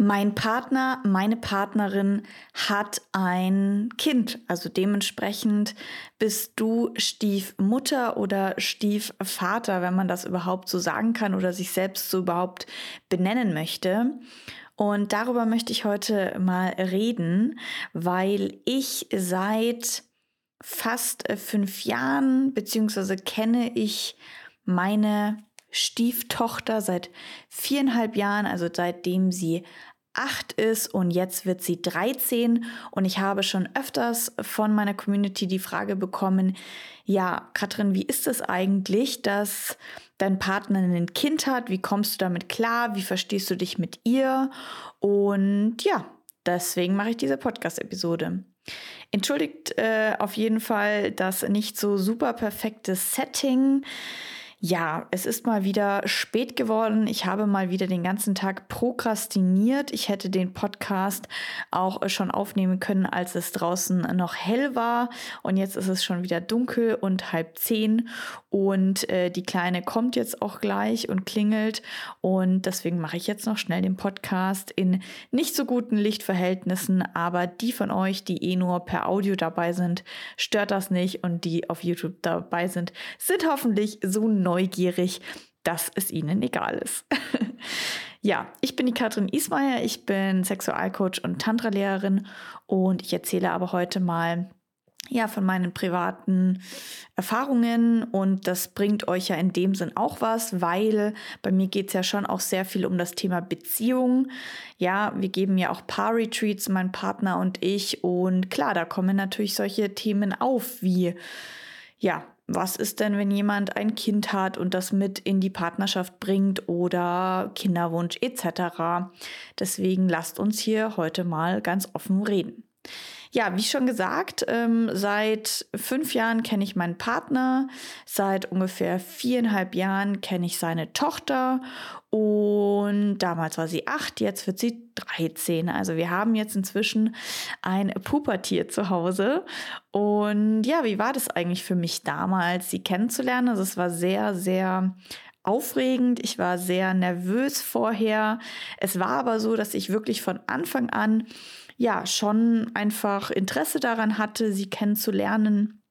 Mein Partner, meine Partnerin hat ein Kind. Also dementsprechend bist du Stiefmutter oder Stiefvater, wenn man das überhaupt so sagen kann oder sich selbst so überhaupt benennen möchte. Und darüber möchte ich heute mal reden, weil ich seit fast fünf Jahren, beziehungsweise kenne ich meine Stieftochter seit viereinhalb Jahren, also seitdem sie acht ist und jetzt wird sie 13 und ich habe schon öfters von meiner Community die Frage bekommen, ja, Katrin, wie ist es eigentlich, dass dein Partner ein Kind hat? Wie kommst du damit klar? Wie verstehst du dich mit ihr? Und ja, deswegen mache ich diese Podcast-Episode. Entschuldigt äh, auf jeden Fall das nicht so super perfekte Setting. Ja, es ist mal wieder spät geworden. Ich habe mal wieder den ganzen Tag prokrastiniert. Ich hätte den Podcast auch schon aufnehmen können, als es draußen noch hell war. Und jetzt ist es schon wieder dunkel und halb zehn. Und äh, die Kleine kommt jetzt auch gleich und klingelt. Und deswegen mache ich jetzt noch schnell den Podcast in nicht so guten Lichtverhältnissen. Aber die von euch, die eh nur per Audio dabei sind, stört das nicht. Und die auf YouTube dabei sind, sind hoffentlich so neugierig, dass es ihnen egal ist. ja, ich bin die Katrin Ismaier, ich bin Sexualcoach und Tantra-Lehrerin und ich erzähle aber heute mal ja, von meinen privaten Erfahrungen und das bringt euch ja in dem Sinn auch was, weil bei mir geht es ja schon auch sehr viel um das Thema Beziehung. Ja, wir geben ja auch Paar-Retreats, mein Partner und ich und klar, da kommen natürlich solche Themen auf wie, ja, was ist denn, wenn jemand ein Kind hat und das mit in die Partnerschaft bringt oder Kinderwunsch etc. Deswegen lasst uns hier heute mal ganz offen reden. Ja, wie schon gesagt, ähm, seit fünf Jahren kenne ich meinen Partner, seit ungefähr viereinhalb Jahren kenne ich seine Tochter und damals war sie acht, jetzt wird sie 13. Also wir haben jetzt inzwischen ein Pubertier zu Hause. Und ja, wie war das eigentlich für mich damals, sie kennenzulernen? Also es war sehr, sehr aufregend. Ich war sehr nervös vorher. Es war aber so, dass ich wirklich von Anfang an ja schon einfach Interesse daran hatte, sie kennenzulernen.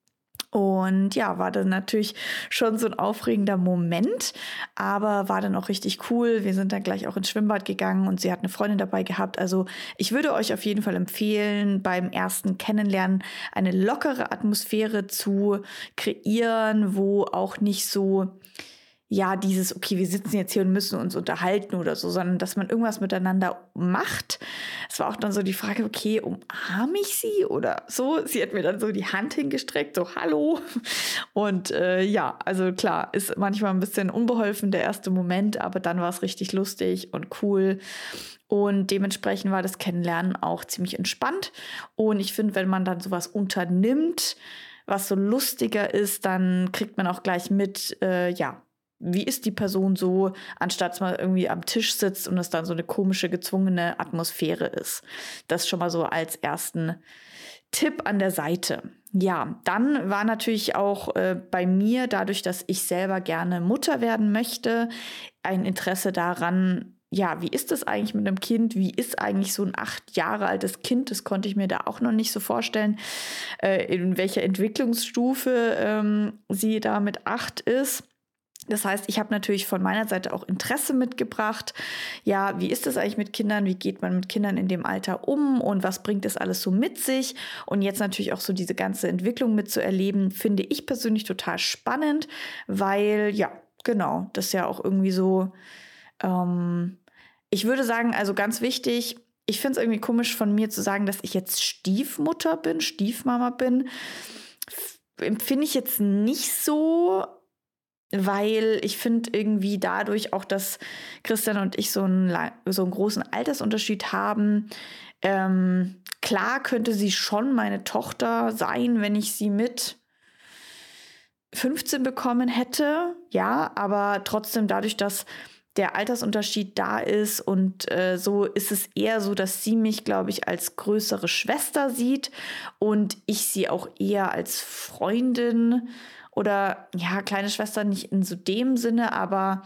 Und ja, war dann natürlich schon so ein aufregender Moment, aber war dann auch richtig cool. Wir sind dann gleich auch ins Schwimmbad gegangen und sie hat eine Freundin dabei gehabt. Also ich würde euch auf jeden Fall empfehlen, beim ersten Kennenlernen eine lockere Atmosphäre zu kreieren, wo auch nicht so ja, dieses, okay, wir sitzen jetzt hier und müssen uns unterhalten oder so, sondern dass man irgendwas miteinander macht. Es war auch dann so die Frage, okay, umarme ich sie oder so? Sie hat mir dann so die Hand hingestreckt, so hallo. Und äh, ja, also klar, ist manchmal ein bisschen unbeholfen der erste Moment, aber dann war es richtig lustig und cool. Und dementsprechend war das Kennenlernen auch ziemlich entspannt. Und ich finde, wenn man dann sowas unternimmt, was so lustiger ist, dann kriegt man auch gleich mit, äh, ja, wie ist die Person so, anstatt dass man irgendwie am Tisch sitzt und es dann so eine komische, gezwungene Atmosphäre ist. Das schon mal so als ersten Tipp an der Seite. Ja, dann war natürlich auch äh, bei mir, dadurch, dass ich selber gerne Mutter werden möchte, ein Interesse daran, ja, wie ist das eigentlich mit einem Kind? Wie ist eigentlich so ein acht Jahre altes Kind? Das konnte ich mir da auch noch nicht so vorstellen, äh, in welcher Entwicklungsstufe ähm, sie da mit acht ist. Das heißt, ich habe natürlich von meiner Seite auch Interesse mitgebracht. Ja, wie ist das eigentlich mit Kindern? Wie geht man mit Kindern in dem Alter um? Und was bringt das alles so mit sich? Und jetzt natürlich auch so diese ganze Entwicklung mitzuerleben, finde ich persönlich total spannend, weil ja, genau, das ist ja auch irgendwie so, ähm, ich würde sagen, also ganz wichtig, ich finde es irgendwie komisch von mir zu sagen, dass ich jetzt Stiefmutter bin, Stiefmama bin. Empfinde ich jetzt nicht so, weil ich finde irgendwie dadurch auch, dass Christian und ich so einen, so einen großen Altersunterschied haben. Ähm, klar könnte sie schon meine Tochter sein, wenn ich sie mit 15 bekommen hätte, ja, aber trotzdem dadurch, dass der Altersunterschied da ist und äh, so ist es eher so, dass sie mich, glaube ich, als größere Schwester sieht und ich sie auch eher als Freundin oder ja, kleine Schwester nicht in so dem Sinne, aber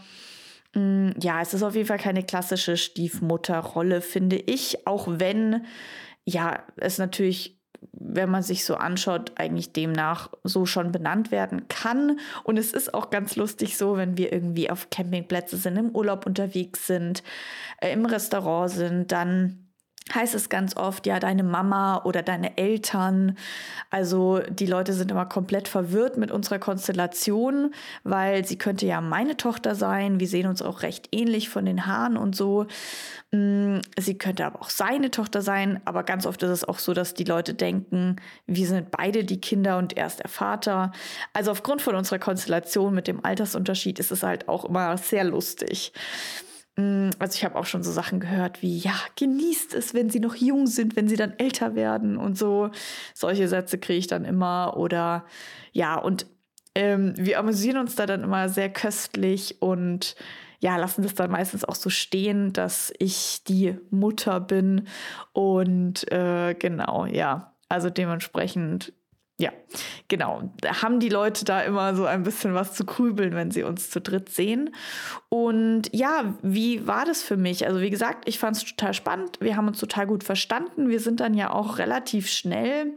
Mm, ja, es ist auf jeden Fall keine klassische Stiefmutterrolle, finde ich, auch wenn ja, es natürlich wenn man sich so anschaut, eigentlich demnach so schon benannt werden kann. Und es ist auch ganz lustig so, wenn wir irgendwie auf Campingplätze sind, im Urlaub unterwegs sind, äh, im Restaurant sind, dann heißt es ganz oft, ja, deine Mama oder deine Eltern. Also die Leute sind immer komplett verwirrt mit unserer Konstellation, weil sie könnte ja meine Tochter sein. Wir sehen uns auch recht ähnlich von den Haaren und so. Mm, sie könnte aber auch seine Tochter sein, aber ganz oft ist es auch so, dass die Leute denken, wir sind beide die Kinder und er ist der Vater. Also aufgrund von unserer Konstellation mit dem Altersunterschied ist es halt auch immer sehr lustig. Mm, also ich habe auch schon so Sachen gehört wie, ja, genießt es, wenn sie noch jung sind, wenn sie dann älter werden und so. Solche Sätze kriege ich dann immer. Oder ja, und ähm, wir amüsieren uns da dann immer sehr köstlich und ja, lassen das dann meistens auch so stehen, dass ich die Mutter bin. Und äh, genau, ja, also dementsprechend ja, genau. Da haben die Leute da immer so ein bisschen was zu grübeln, wenn sie uns zu dritt sehen. Und ja, wie war das für mich? Also wie gesagt, ich fand es total spannend. Wir haben uns total gut verstanden. Wir sind dann ja auch relativ schnell,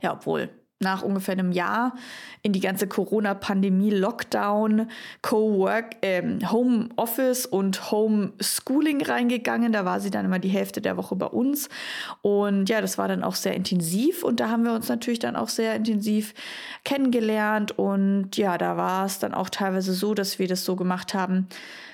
ja, obwohl nach ungefähr einem Jahr in die ganze Corona-Pandemie, Lockdown, Co-Work, ähm, Home Office und Home Schooling reingegangen. Da war sie dann immer die Hälfte der Woche bei uns. Und ja, das war dann auch sehr intensiv. Und da haben wir uns natürlich dann auch sehr intensiv kennengelernt. Und ja, da war es dann auch teilweise so, dass wir das so gemacht haben,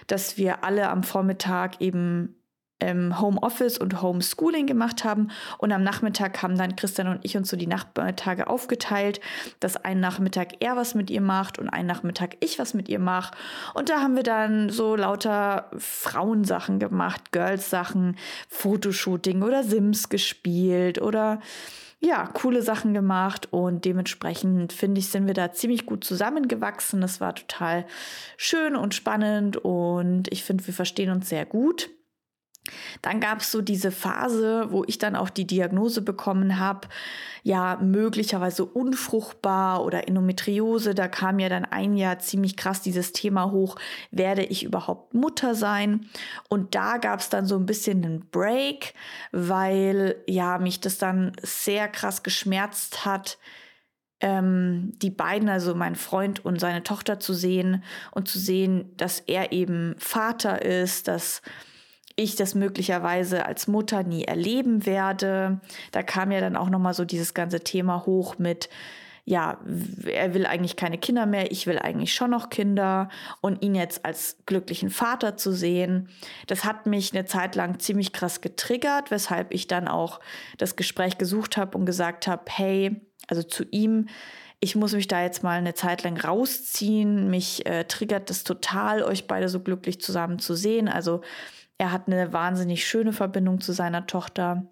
dass wir alle am Vormittag eben ähm, Homeoffice und Homeschooling gemacht haben. Und am Nachmittag haben dann Christian und ich uns so die Nachmittage aufgeteilt, dass ein Nachmittag er was mit ihr macht und ein Nachmittag ich was mit ihr mache. Und da haben wir dann so lauter Frauensachen gemacht, Girls-Sachen, Fotoshooting oder Sims gespielt oder ja, coole Sachen gemacht und dementsprechend finde ich, sind wir da ziemlich gut zusammengewachsen. Das war total schön und spannend und ich finde, wir verstehen uns sehr gut. Dann gab es so diese Phase, wo ich dann auch die Diagnose bekommen habe, ja, möglicherweise unfruchtbar oder Endometriose. Da kam ja dann ein Jahr ziemlich krass dieses Thema hoch, werde ich überhaupt Mutter sein? Und da gab es dann so ein bisschen einen Break, weil ja, mich das dann sehr krass geschmerzt hat, ähm, die beiden, also mein Freund und seine Tochter zu sehen und zu sehen, dass er eben Vater ist, dass ich das möglicherweise als Mutter nie erleben werde. Da kam ja dann auch noch mal so dieses ganze Thema hoch mit ja, er will eigentlich keine Kinder mehr, ich will eigentlich schon noch Kinder und ihn jetzt als glücklichen Vater zu sehen, das hat mich eine Zeit lang ziemlich krass getriggert, weshalb ich dann auch das Gespräch gesucht habe und gesagt habe, hey, also zu ihm, ich muss mich da jetzt mal eine Zeit lang rausziehen. Mich äh, triggert das total, euch beide so glücklich zusammen zu sehen. Also er hat eine wahnsinnig schöne Verbindung zu seiner Tochter.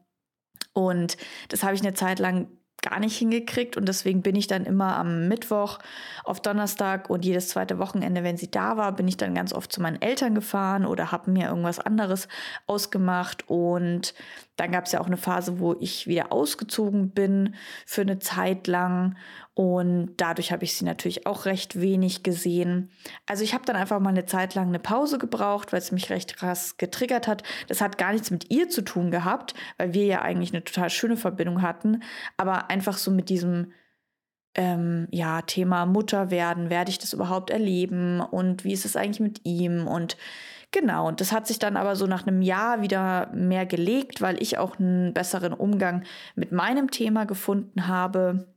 Und das habe ich eine Zeit lang gar nicht hingekriegt. Und deswegen bin ich dann immer am Mittwoch auf Donnerstag und jedes zweite Wochenende, wenn sie da war, bin ich dann ganz oft zu meinen Eltern gefahren oder habe mir irgendwas anderes ausgemacht. Und dann gab es ja auch eine Phase, wo ich wieder ausgezogen bin für eine Zeit lang und dadurch habe ich sie natürlich auch recht wenig gesehen. Also ich habe dann einfach mal eine Zeit lang eine Pause gebraucht, weil es mich recht krass getriggert hat. Das hat gar nichts mit ihr zu tun gehabt, weil wir ja eigentlich eine total schöne Verbindung hatten. Aber einfach so mit diesem ähm, ja, Thema Mutter werden, werde ich das überhaupt erleben und wie ist es eigentlich mit ihm und Genau, und das hat sich dann aber so nach einem Jahr wieder mehr gelegt, weil ich auch einen besseren Umgang mit meinem Thema gefunden habe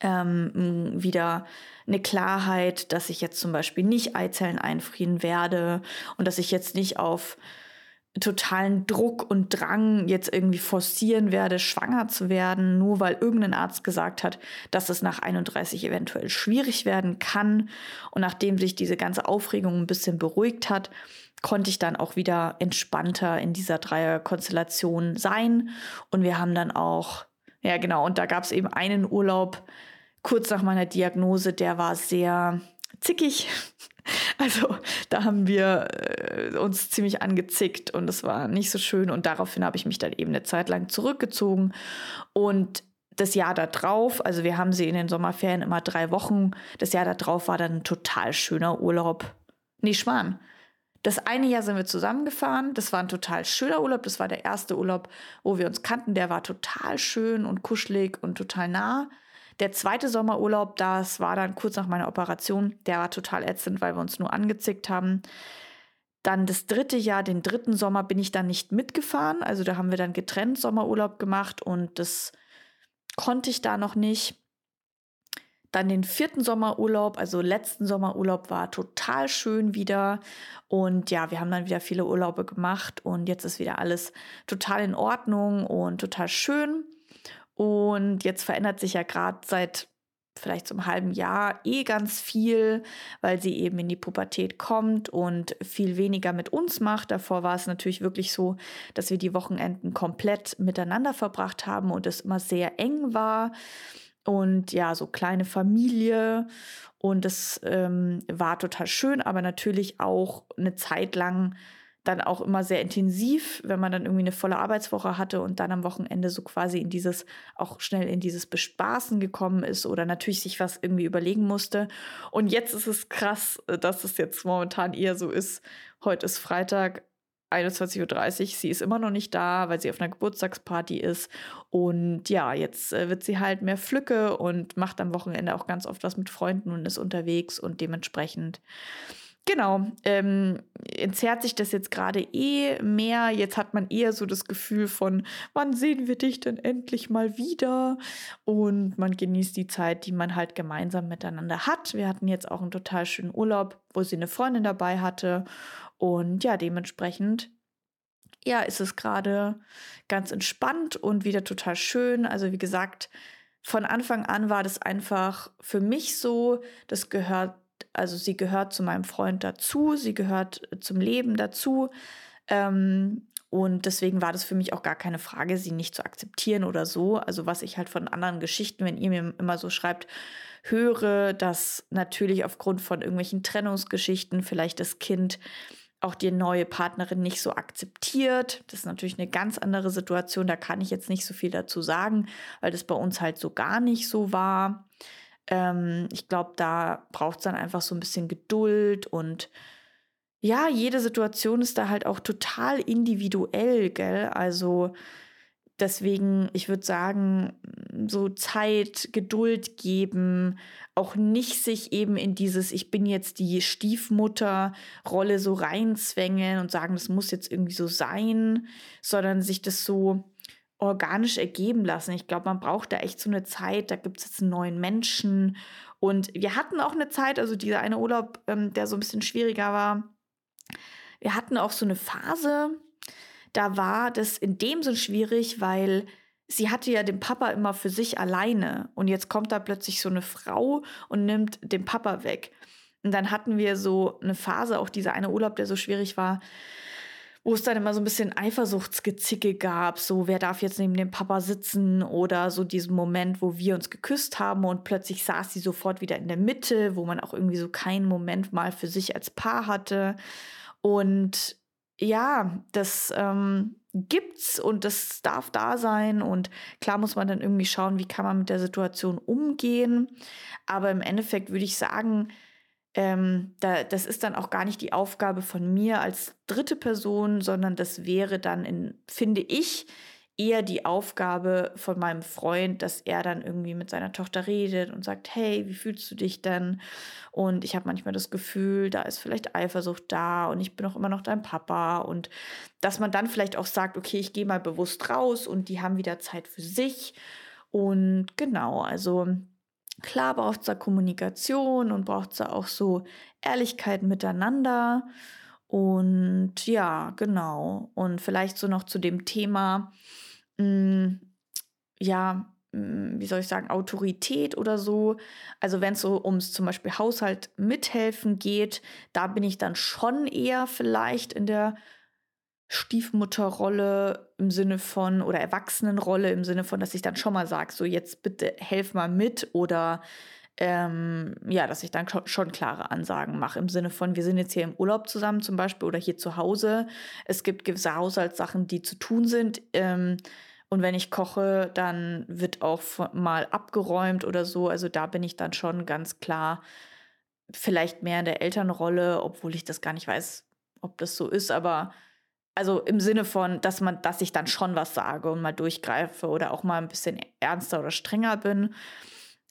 ähm, wieder eine Klarheit, dass ich jetzt zum Beispiel nicht Eizellen einfrieren werde und dass ich jetzt nicht auf totalen Druck und Drang jetzt irgendwie forcieren werde, schwanger zu werden, nur weil irgendein Arzt gesagt hat, dass es nach 31 eventuell schwierig werden kann. Und nachdem sich diese ganze Aufregung ein bisschen beruhigt hat, konnte ich dann auch wieder entspannter in dieser Dreierkonstellation sein. Und wir haben dann auch, ja genau, und da gab es eben einen Urlaub, kurz nach meiner Diagnose, der war sehr zickig. Also da haben wir äh, uns ziemlich angezickt und es war nicht so schön und daraufhin habe ich mich dann eben eine Zeit lang zurückgezogen und das Jahr darauf, also wir haben sie in den Sommerferien immer drei Wochen, das Jahr darauf war dann ein total schöner Urlaub. Nee, Schwan. Das eine Jahr sind wir zusammengefahren. Das war ein total schöner Urlaub. Das war der erste Urlaub, wo wir uns kannten. Der war total schön und kuschelig und total nah. Der zweite Sommerurlaub, das war dann kurz nach meiner Operation. Der war total ätzend, weil wir uns nur angezickt haben. Dann das dritte Jahr, den dritten Sommer, bin ich dann nicht mitgefahren. Also da haben wir dann getrennt Sommerurlaub gemacht und das konnte ich da noch nicht. Dann den vierten Sommerurlaub, also letzten Sommerurlaub war total schön wieder. Und ja, wir haben dann wieder viele Urlaube gemacht und jetzt ist wieder alles total in Ordnung und total schön. Und jetzt verändert sich ja gerade seit vielleicht zum halben Jahr eh ganz viel, weil sie eben in die Pubertät kommt und viel weniger mit uns macht. Davor war es natürlich wirklich so, dass wir die Wochenenden komplett miteinander verbracht haben und es immer sehr eng war und ja, so kleine Familie. Und es ähm, war total schön, aber natürlich auch eine Zeit lang dann auch immer sehr intensiv, wenn man dann irgendwie eine volle Arbeitswoche hatte und dann am Wochenende so quasi in dieses, auch schnell in dieses Bespaßen gekommen ist oder natürlich sich was irgendwie überlegen musste. Und jetzt ist es krass, dass es jetzt momentan eher so ist. Heute ist Freitag, 21.30 Uhr. Sie ist immer noch nicht da, weil sie auf einer Geburtstagsparty ist. Und ja, jetzt äh, wird sie halt mehr Flücke und macht am Wochenende auch ganz oft was mit Freunden und ist unterwegs und dementsprechend. Genau, ähm, entzerrt sich das jetzt gerade eh mehr. Jetzt hat man eher so das Gefühl von, wann sehen wir dich denn endlich mal wieder? Und man genießt die Zeit, die man halt gemeinsam miteinander hat. Wir hatten jetzt auch einen total schönen Urlaub, wo sie eine Freundin dabei hatte. Und ja, dementsprechend, ja, ist es gerade ganz entspannt und wieder total schön. Also wie gesagt, von Anfang an war das einfach für mich so, das gehört, also sie gehört zu meinem Freund dazu, sie gehört zum Leben dazu. Ähm, und deswegen war das für mich auch gar keine Frage, sie nicht zu akzeptieren oder so. Also was ich halt von anderen Geschichten, wenn ihr mir immer so schreibt, höre, dass natürlich aufgrund von irgendwelchen Trennungsgeschichten vielleicht das Kind auch die neue Partnerin nicht so akzeptiert. Das ist natürlich eine ganz andere Situation. Da kann ich jetzt nicht so viel dazu sagen, weil das bei uns halt so gar nicht so war. Ähm, ich glaube, da braucht es dann einfach so ein bisschen Geduld und ja, jede Situation ist da halt auch total individuell, gell? Also deswegen, ich würde sagen, so Zeit, Geduld geben, auch nicht sich eben in dieses, ich bin jetzt die Stiefmutter-Rolle so reinzwängen und sagen, das muss jetzt irgendwie so sein, sondern sich das so organisch ergeben lassen. Ich glaube, man braucht da echt so eine Zeit, da gibt es jetzt einen neuen Menschen. Und wir hatten auch eine Zeit, also dieser eine Urlaub, ähm, der so ein bisschen schwieriger war. Wir hatten auch so eine Phase, da war das in dem Sinn schwierig, weil sie hatte ja den Papa immer für sich alleine und jetzt kommt da plötzlich so eine Frau und nimmt den Papa weg. Und dann hatten wir so eine Phase, auch dieser eine Urlaub, der so schwierig war, wo es dann immer so ein bisschen Eifersuchtsgezicke gab, so wer darf jetzt neben dem Papa sitzen oder so diesen Moment, wo wir uns geküsst haben und plötzlich saß sie sofort wieder in der Mitte, wo man auch irgendwie so keinen Moment mal für sich als Paar hatte. Und ja, das ähm, gibt's und das darf da sein und klar muss man dann irgendwie schauen, wie kann man mit der Situation umgehen. Aber im Endeffekt würde ich sagen, ähm, da, das ist dann auch gar nicht die Aufgabe von mir als dritte Person, sondern das wäre dann in, finde ich, eher die Aufgabe von meinem Freund, dass er dann irgendwie mit seiner Tochter redet und sagt, hey, wie fühlst du dich denn? Und ich habe manchmal das Gefühl, da ist vielleicht Eifersucht da und ich bin auch immer noch dein Papa. Und dass man dann vielleicht auch sagt, okay, ich gehe mal bewusst raus und die haben wieder Zeit für sich. Und genau, also klar braucht es da Kommunikation und braucht es da auch so Ehrlichkeit miteinander. Und ja, genau. Und vielleicht so noch zu dem Thema, mh, mm, ja, mh, mm, wie soll ich sagen, Autorität oder so. Also wenn es so ums zum Beispiel Haushalt mithelfen geht, da bin ich dann schon eher vielleicht in der Stiefmutterrolle im Sinne von oder Erwachsenenrolle im Sinne von, dass ich dann schon mal sage, so jetzt bitte helf mal mit oder ähm, ja, dass ich dann schon klare Ansagen mache im Sinne von, wir sind jetzt hier im Urlaub zusammen zum Beispiel oder hier zu Hause. Es gibt gewisse Haushaltssachen, die zu tun sind. Ähm, und wenn ich koche, dann wird auch mal abgeräumt oder so. Also da bin ich dann schon ganz klar vielleicht mehr in der Elternrolle, obwohl ich das gar nicht weiß, ob das so ist, aber also im Sinne von, dass man, dass ich dann schon was sage und mal durchgreife oder auch mal ein bisschen ernster oder strenger bin.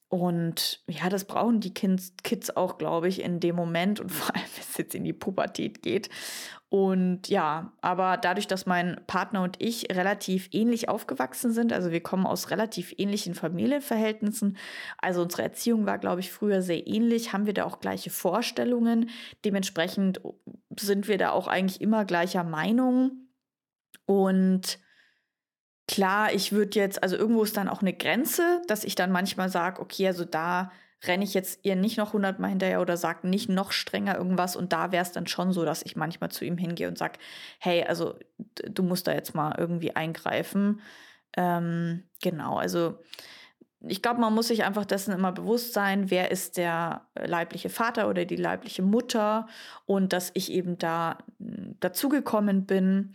Und ja, das brauchen die Kids, Kids auch, glaube ich, in dem Moment und vor allem, wenn es jetzt in die Pubertät geht. Und ja, aber dadurch, dass mein Partner und ich relativ ähnlich aufgewachsen sind, also wir kommen aus relativ ähnlichen Familienverhältnissen, also unsere Erziehung war, glaube ich, früher sehr ähnlich, haben wir da auch gleiche Vorstellungen. Dementsprechend sind wir da auch eigentlich immer gleicher Meinung. Und klar, ich würde jetzt, also irgendwo ist dann auch eine Grenze, dass ich dann manchmal sage, okay, also da renne ich jetzt ihr nicht noch hundertmal hinterher oder sage nicht noch strenger irgendwas. Und da wäre es dann schon so, dass ich manchmal zu ihm hingehe und sage, hey, also du musst da jetzt mal irgendwie eingreifen. Ähm, genau, also ich glaube, man muss sich einfach dessen immer bewusst sein, wer ist der leibliche Vater oder die leibliche Mutter und dass ich eben da hm, dazugekommen bin.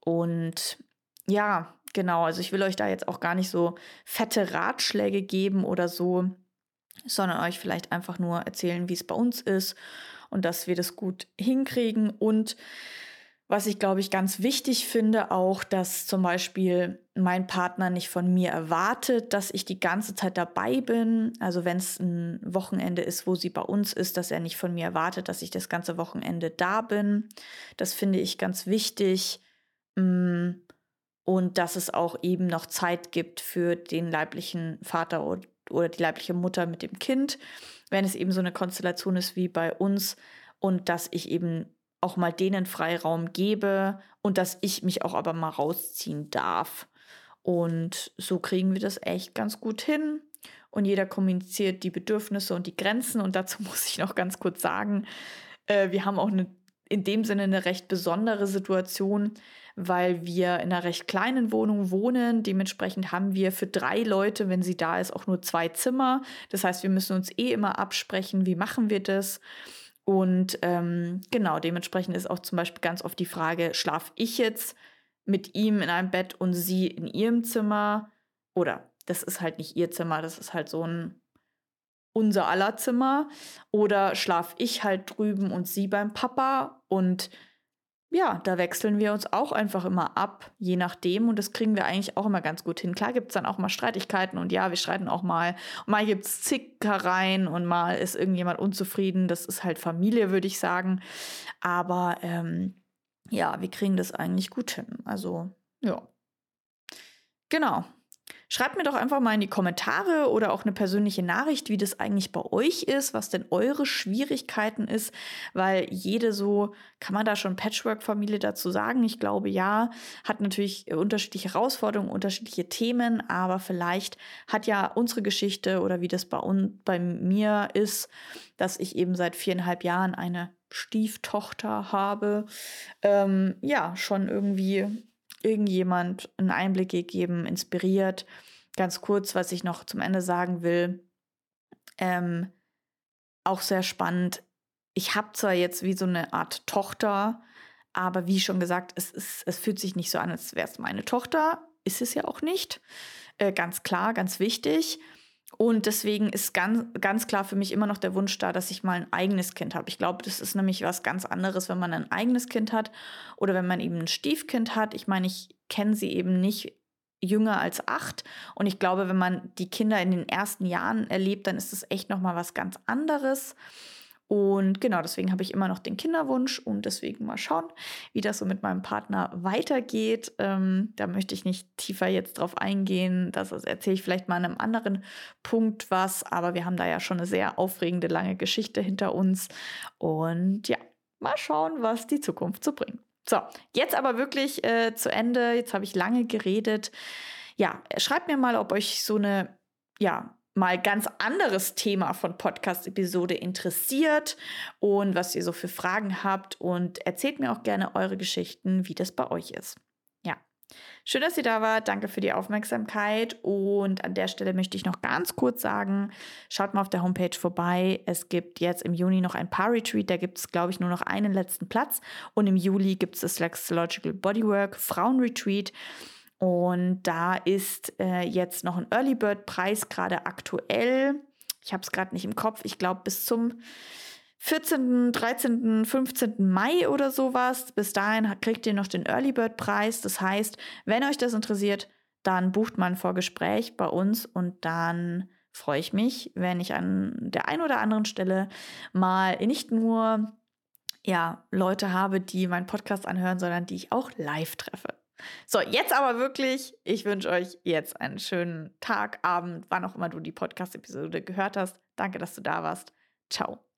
Und ja, genau, also ich will euch da jetzt auch gar nicht so fette Ratschläge geben oder so sondern euch vielleicht einfach nur erzählen, wie es bei uns ist und dass wir das gut hinkriegen. Und was ich, glaube ich, ganz wichtig finde, auch, dass zum Beispiel mein Partner nicht von mir erwartet, dass ich die ganze Zeit dabei bin. Also wenn es ein Wochenende ist, wo sie bei uns ist, dass er nicht von mir erwartet, dass ich das ganze Wochenende da bin. Das finde ich ganz wichtig. Mm, und dass es auch eben noch Zeit gibt für den leiblichen Vater oder die leibliche Mutter mit dem Kind, wenn es eben so eine Konstellation ist wie bei uns und dass ich eben auch mal denen Freiraum gebe und dass ich mich auch aber mal rausziehen darf. Und so kriegen wir das echt ganz gut hin. Und jeder kommuniziert die Bedürfnisse und die Grenzen. Und dazu muss ich noch ganz kurz sagen, äh, wir haben auch eine, in dem Sinne eine recht besondere Situation, weil wir in einer recht kleinen Wohnung wohnen. Dementsprechend haben wir für drei Leute, wenn sie da ist, auch nur zwei Zimmer. Das heißt, wir müssen uns eh immer absprechen, wie machen wir das. Und ähm, genau, dementsprechend ist auch zum Beispiel ganz oft die Frage, schlafe ich jetzt mit ihm in einem Bett und sie in ihrem Zimmer? Oder das ist halt nicht ihr Zimmer, das ist halt so ein unser aller Zimmer. Oder schlaf ich halt drüben und sie beim Papa und ja, da wechseln wir uns auch einfach immer ab, je nachdem. Und das kriegen wir eigentlich auch immer ganz gut hin. Klar gibt es dann auch mal Streitigkeiten und ja, wir streiten auch mal. Und mal gibt es Zickereien und mal ist irgendjemand unzufrieden. Das ist halt Familie, würde ich sagen. Aber ähm, ja, wir kriegen das eigentlich gut hin. Also, ja. Genau. Schreibt mir doch einfach mal in die Kommentare oder auch eine persönliche Nachricht, wie das eigentlich bei euch ist, was denn eure Schwierigkeiten ist, weil jede so, kann man da schon Patchwork-Familie dazu sagen? Ich glaube ja, hat natürlich unterschiedliche Herausforderungen, unterschiedliche Themen, aber vielleicht hat ja unsere Geschichte oder wie das bei, un bei mir ist, dass ich eben seit viereinhalb Jahren eine Stieftochter habe, ähm, ja, schon irgendwie irgendjemand einen Einblick gegeben, inspiriert. Ganz kurz, was ich noch zum Ende sagen will. Ähm, auch sehr spannend. Ich habe zwar jetzt wie so eine Art Tochter, aber wie schon gesagt, es, ist, es fühlt sich nicht so an, als wäre es meine Tochter. Ist es ja auch nicht. Äh, ganz klar, ganz wichtig. Und deswegen ist ganz, ganz klar für mich immer noch der Wunsch da, dass ich mal ein eigenes Kind habe. Ich glaube, das ist nämlich was ganz anderes, wenn man ein eigenes Kind hat oder wenn man eben ein Stiefkind hat. Ich meine, ich kenne sie eben nicht jünger als acht. Und ich glaube, wenn man die Kinder in den ersten Jahren erlebt, dann ist das echt noch mal was ganz anderes. Und genau, deswegen habe ich immer noch den Kinderwunsch und deswegen mal schauen, wie das so mit meinem Partner weitergeht. Ähm, da möchte ich nicht tiefer jetzt drauf eingehen. Das erzähle ich vielleicht mal an einem anderen Punkt was. Aber wir haben da ja schon eine sehr aufregende, lange Geschichte hinter uns. Und ja, mal schauen, was die Zukunft so bringt. So, jetzt aber wirklich äh, zu Ende. Jetzt habe ich lange geredet. Ja, schreibt mir mal, ob euch so eine, ja, mal ganz anderes Thema von Podcast-Episode interessiert und was ihr so für Fragen habt und erzählt mir auch gerne eure Geschichten, wie das bei euch ist. Ja, schön, dass ihr da wart. Danke für die Aufmerksamkeit und an der Stelle möchte ich noch ganz kurz sagen, schaut mal auf der Homepage vorbei. Es gibt jetzt im Juni noch ein Paar-Retreat, da gibt es, glaube ich, nur noch einen letzten Platz und im Juli gibt es das Lexological Bodywork Frauen-Retreat. Und da ist äh, jetzt noch ein Early Bird Preis gerade aktuell. Ich habe es gerade nicht im Kopf. Ich glaube, bis zum 14., 13., 15. Mai oder sowas. Bis dahin kriegt ihr noch den Early Bird Preis. Das heißt, wenn euch das interessiert, dann bucht man ein Vorgespräch bei uns und dann freue ich mich, wenn ich an der einen oder anderen Stelle mal nicht nur ja, Leute habe, die meinen Podcast anhören, sondern die ich auch live treffe. So, jetzt aber wirklich, ich wünsche euch jetzt einen schönen Tag, Abend, wann auch immer du die Podcast-Episode gehört hast. Danke, dass du da warst. Ciao.